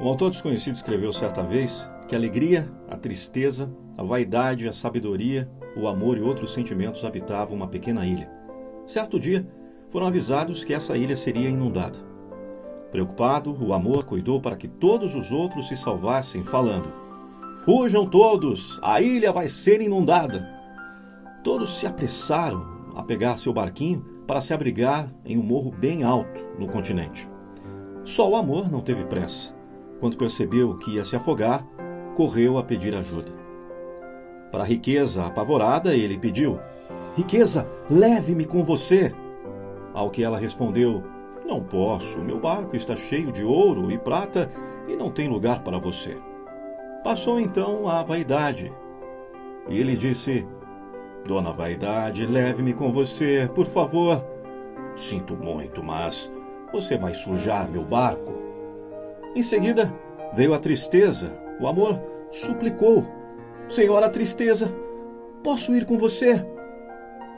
Um autor desconhecido escreveu certa vez que a alegria, a tristeza, a vaidade, a sabedoria, o amor e outros sentimentos habitavam uma pequena ilha. Certo dia, foram avisados que essa ilha seria inundada. Preocupado, o amor cuidou para que todos os outros se salvassem, falando: Fujam todos, a ilha vai ser inundada. Todos se apressaram a pegar seu barquinho para se abrigar em um morro bem alto no continente. Só o amor não teve pressa quando percebeu que ia se afogar, correu a pedir ajuda. Para a riqueza apavorada, ele pediu: Riqueza, leve-me com você. Ao que ela respondeu: Não posso, meu barco está cheio de ouro e prata e não tem lugar para você. Passou então a vaidade. Ele disse: Dona Vaidade, leve-me com você, por favor. Sinto muito, mas você vai sujar meu barco. Em seguida, veio a tristeza. O amor suplicou: Senhora Tristeza, posso ir com você?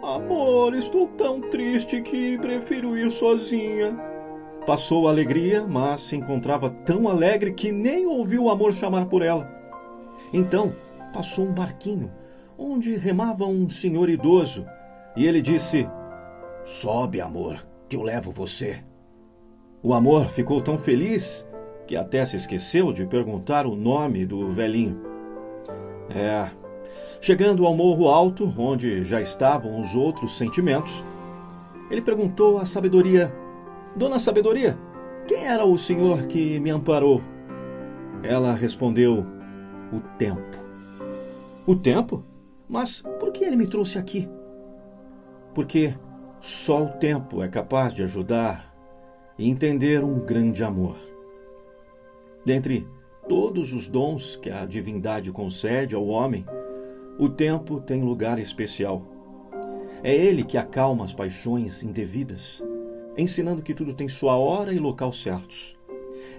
Amor, estou tão triste que prefiro ir sozinha. Passou a alegria, mas se encontrava tão alegre que nem ouviu o amor chamar por ela. Então passou um barquinho, onde remava um senhor idoso, e ele disse: Sobe, amor, que eu levo você. O amor ficou tão feliz que até se esqueceu de perguntar o nome do velhinho. É. Chegando ao morro alto, onde já estavam os outros sentimentos, ele perguntou à sabedoria: Dona Sabedoria, quem era o senhor que me amparou? Ela respondeu: O tempo. O tempo? Mas por que ele me trouxe aqui? Porque só o tempo é capaz de ajudar e entender um grande amor. Dentre todos os dons que a divindade concede ao homem, o tempo tem lugar especial. É ele que acalma as paixões indevidas, ensinando que tudo tem sua hora e local certos.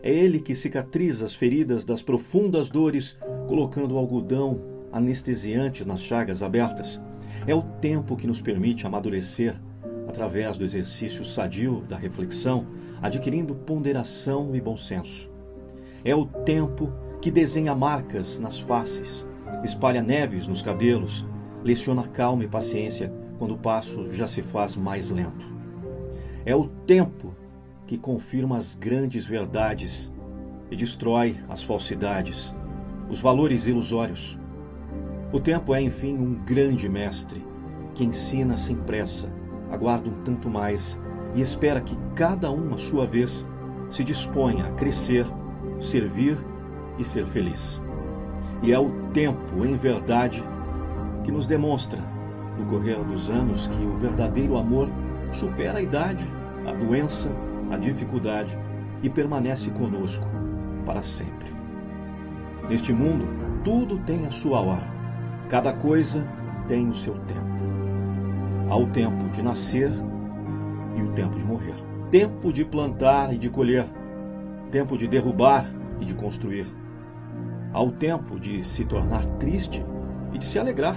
É ele que cicatriza as feridas das profundas dores, colocando algodão anestesiante nas chagas abertas. É o tempo que nos permite amadurecer através do exercício sadio da reflexão, adquirindo ponderação e bom senso. É o tempo que desenha marcas nas faces, espalha neves nos cabelos, leciona calma e paciência quando o passo já se faz mais lento. É o tempo que confirma as grandes verdades e destrói as falsidades, os valores ilusórios. O tempo é, enfim, um grande mestre que ensina sem pressa, aguarda um tanto mais e espera que cada um, à sua vez, se disponha a crescer servir e ser feliz. E é o tempo, em verdade, que nos demonstra, no correr dos anos, que o verdadeiro amor supera a idade, a doença, a dificuldade e permanece conosco para sempre. Neste mundo, tudo tem a sua hora, cada coisa tem o seu tempo. Há o tempo de nascer e o tempo de morrer, tempo de plantar e de colher tempo de derrubar e de construir. Há o tempo de se tornar triste e de se alegrar.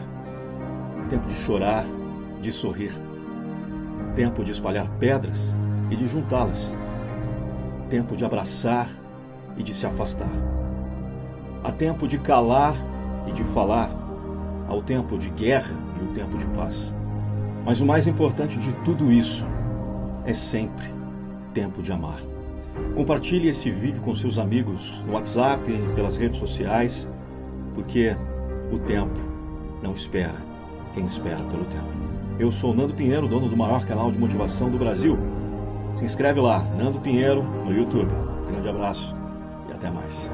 Tempo de chorar, de sorrir. Tempo de espalhar pedras e de juntá-las. Tempo de abraçar e de se afastar. Há tempo de calar e de falar. Há o tempo de guerra e o tempo de paz. Mas o mais importante de tudo isso é sempre tempo de amar. Compartilhe esse vídeo com seus amigos no WhatsApp, pelas redes sociais, porque o tempo não espera quem espera pelo tempo. Eu sou Nando Pinheiro, dono do maior canal de motivação do Brasil. Se inscreve lá, Nando Pinheiro, no YouTube. Grande abraço e até mais.